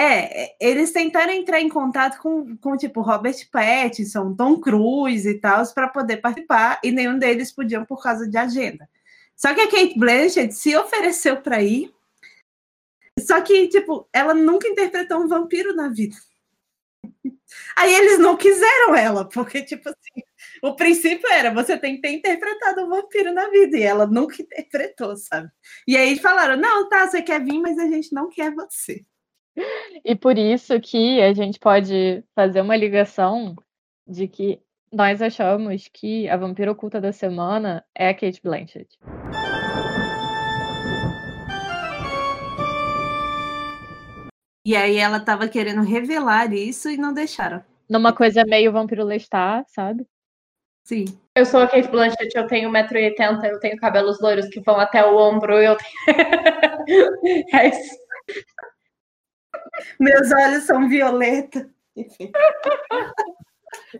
É, eles tentaram entrar em contato com, com tipo Robert Pattinson, Tom Cruise e tal, para poder participar, e nenhum deles podiam por causa de agenda. Só que a Kate Blanchett se ofereceu para ir, só que, tipo, ela nunca interpretou um vampiro na vida. [laughs] Aí eles não quiseram ela, porque, tipo assim, o princípio era você tem que ter interpretado um vampiro na vida, e ela nunca [laughs] interpretou, sabe? E aí falaram: não, tá, você quer vir, mas a gente não quer você. E por isso que a gente pode fazer uma ligação de que nós achamos que a vampira oculta da semana é a Kate Blanchett. E aí ela tava querendo revelar isso e não deixaram. Numa coisa meio vampiro Lestat, sabe? Sim. Eu sou a Kate Blanchett, eu tenho 1,80m, eu tenho cabelos loiros que vão até o ombro, eu tenho... [laughs] é isso. Meus olhos são violeta. Enfim.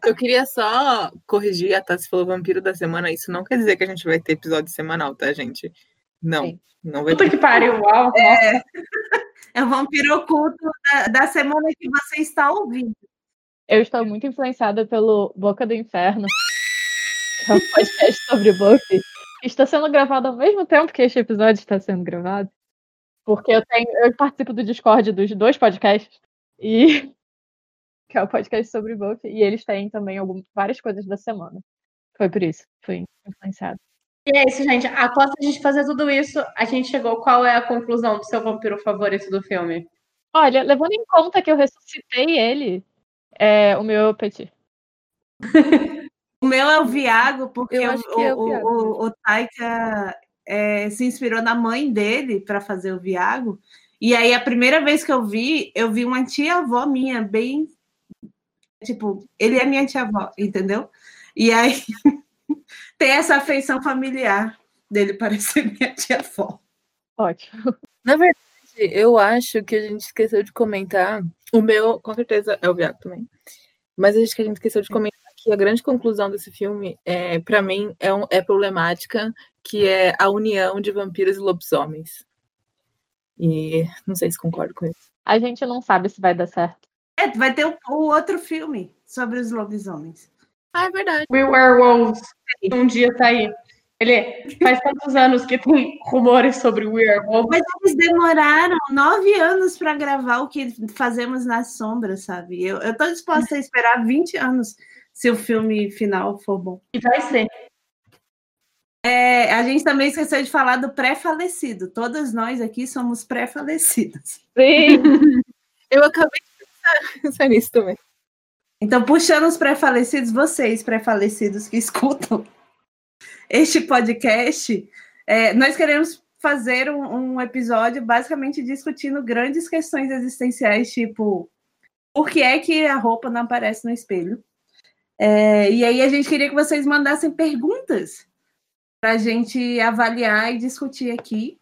Eu queria só corrigir, a Tassi falou vampiro da semana. Isso não quer dizer que a gente vai ter episódio semanal, tá, gente? Não, Sim. não vai Puta ter. que pariu, uau. É, é o vampiro oculto da, da semana que você está ouvindo. Eu estou muito influenciada pelo Boca do Inferno, que [laughs] é um podcast sobre Buffy. Está sendo gravado ao mesmo tempo que este episódio está sendo gravado. Porque eu tenho, eu participo do Discord dos dois podcasts. E [laughs] que é o podcast sobre Buffy. E eles têm também algum, várias coisas da semana. Foi por isso. Fui influenciada. E é isso, gente. Após a gente fazer tudo isso, a gente chegou. Qual é a conclusão do seu vampiro favorito do filme? Olha, levando em conta que eu ressuscitei ele, é o meu Petit. [laughs] O meu é o Viago, porque o, é o o, Viago o, o Taika é, se inspirou na mãe dele para fazer o Viago. E aí, a primeira vez que eu vi, eu vi uma tia-avó minha, bem. Tipo, ele é minha tia-avó, entendeu? E aí, [laughs] tem essa afeição familiar dele parecer minha tia-avó. Ótimo. Na verdade, eu acho que a gente esqueceu de comentar. O meu, com certeza, é o Viago também. Mas acho que a gente esqueceu de comentar que a grande conclusão desse filme, é, para mim, é, um- é problemática, que é a união de vampiros e lobisomens. E não sei se concordo com isso. A gente não sabe se vai dar certo. É, vai ter o, o outro filme sobre os lobisomens. Ah, é verdade. We Werewolves. Um dia tá aí. Ele faz tantos anos que tem rumores sobre Werewolves. Mas eles demoraram nove anos para gravar o que fazemos nas sombras, sabe? Eu, eu tô disposta a esperar 20 anos se o filme final for bom. E vai ser. É, a gente também esqueceu de falar do pré-falecido. Todas nós aqui somos pré-falecidos. Sim. [laughs] Eu acabei de [laughs] pensar nisso também. Então, puxando os pré-falecidos, vocês, pré-falecidos que [laughs] escutam este podcast, é, nós queremos fazer um, um episódio basicamente discutindo grandes questões existenciais, tipo, por que é que a roupa não aparece no espelho? É, e aí a gente queria que vocês mandassem perguntas para a gente avaliar e discutir aqui.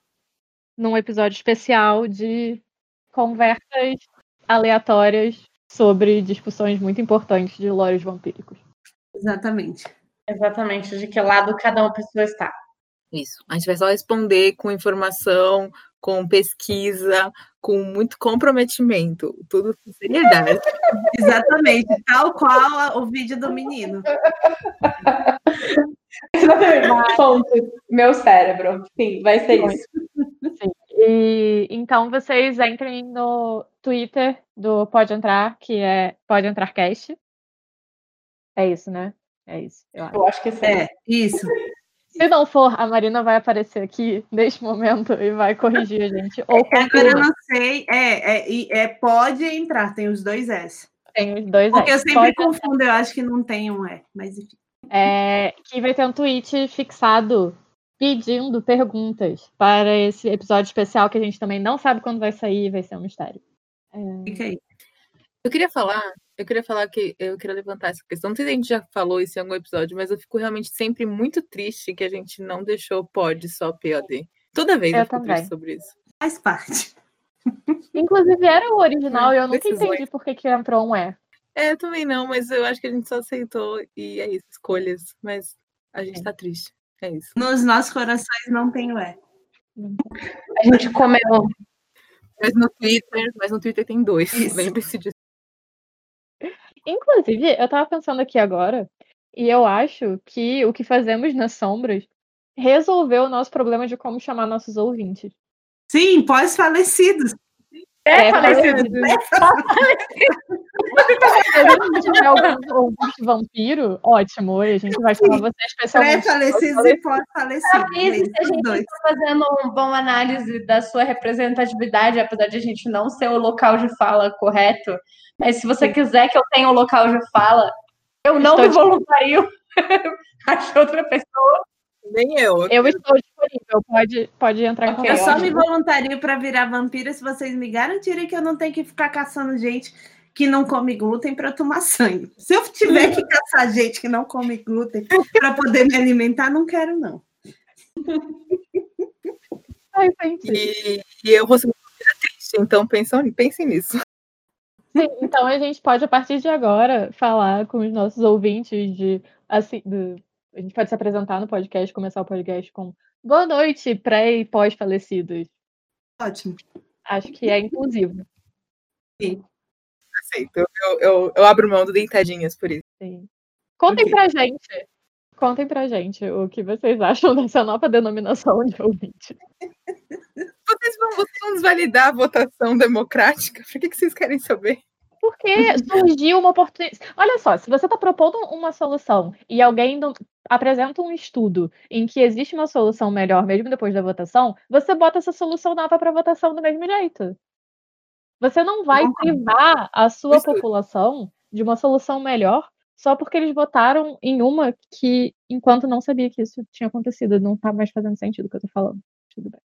Num episódio especial de conversas aleatórias sobre discussões muito importantes de lores vampíricos. Exatamente. Exatamente, de que lado cada uma pessoa está. Isso. A gente vai só responder com informação, com pesquisa, com muito comprometimento. Tudo com seriedade. [laughs] Exatamente. Tal qual a- o vídeo do menino. [laughs] Exatamente. Ponto. Meu cérebro. Sim, vai ser isso. E então vocês entrem no Twitter do Pode Entrar, que é Pode Entrar Cast. É isso, né? É isso. Eu acho. Eu acho que sim. É, isso. Se não for, a Marina vai aparecer aqui neste momento e vai corrigir a gente. Ou Agora eu não sei. É, é, é pode entrar, tem os dois S. Tem os dois Porque eu Is. sempre Pode- confundo, eu acho que não tem um E, mas enfim. é, que vai ter um tweet fixado pedindo perguntas para esse episódio especial que a gente também não sabe quando vai sair, vai ser um mistério. Fica aí. Eu queria falar, eu queria falar que eu queria levantar essa questão. Não sei se a gente já falou isso em algum episódio, mas eu fico realmente sempre muito triste que a gente não deixou pod só POD. Toda vez eu, Eu fico também. triste sobre isso. Faz parte. [laughs] Inclusive era o original e eu nunca Decisões. entendi por que, que entrou um E. É, eu também não, mas eu acho que a gente só aceitou e é isso, escolhas. Mas a gente Sim. tá triste. É isso. Nos nossos corações não tem o E. A gente comeu. Mas no Twitter, mas no Twitter tem dois. Lembre-se disso. Inclusive, eu tava pensando aqui agora, e eu acho que o que fazemos nas sombras resolveu o nosso problema de como chamar nossos ouvintes. Sim, pós-falecidos. É, É, falecido. Se a gente tiver algum ouvinte vampiro, ótimo, e a gente vai chamar você especialmente. Pré-falecidos e pós-falecidos. Avise é se a gente dois. está fazendo uma boa análise da sua representatividade, apesar de a gente não ser o local de fala correto. Mas se você quiser que eu tenha o local de fala, eu não Estou me voluntario. [laughs] Acho outra pessoa. Nem eu. Eu estou disponível, pode, pode entrar em Eu contato. só me voluntario para virar vampira se vocês me garantirem que eu não tenho que ficar caçando gente que não come glúten para tomar sangue. Se eu tiver que caçar gente que não come glúten para poder me alimentar, não quero, não. [laughs] Ai. E, e eu vou ser triste, então pensam, pensem nisso. Sim, [laughs] então a gente pode, a partir de agora, falar com os nossos ouvintes de assim. do- a gente pode se apresentar no podcast, começar o podcast com boa noite, pré e pós-falecidos. Ótimo. Acho que é inclusivo. Aceito. Eu, eu, eu, abro mão do deitadinhas por isso. Sim. Contem pra gente. Contem pra gente o que vocês acham [laughs] dessa nova denominação de ouvinte. Vocês vão, vocês vão desvalidar a votação democrática? Por que, que vocês querem saber? Porque surgiu uma oportunidade. Olha só, se você está propondo uma solução e alguém não- apresenta um estudo em que existe uma solução melhor mesmo depois da votação, você bota essa solução nova para votação do mesmo jeito. Você não vai Concordo. privar a sua Isso. população de uma solução melhor só porque eles votaram em uma que, enquanto não sabia que isso tinha acontecido, não tá mais fazendo sentido o que eu tô falando. Tudo bem.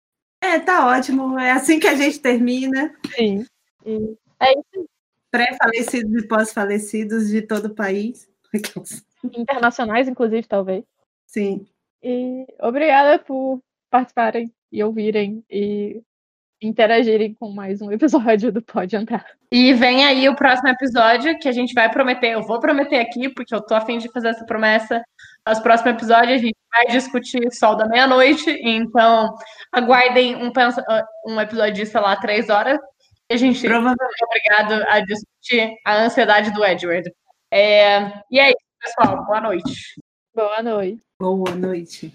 É, tá ótimo. É assim que a gente termina. Sim. E é isso. Pré-falecidos e pós-falecidos de todo o país. [laughs] Internacionais, inclusive, talvez. Sim. E obrigada por participarem e ouvirem e interagirem com mais um episódio do Pode Entrar. E vem aí o próximo episódio que a gente vai prometer. Eu vou prometer aqui, porque eu tô afim de fazer essa promessa. Nosso próximo episódio a gente vai discutir Sol da Meia-Noite. Então, aguardem um, pensa- um episódio de, sei lá, três horas. E a gente Provavelmente. é obrigado a discutir a ansiedade do Edward. É, E é isso, pessoal. Boa noite. Boa noite. Boa noite.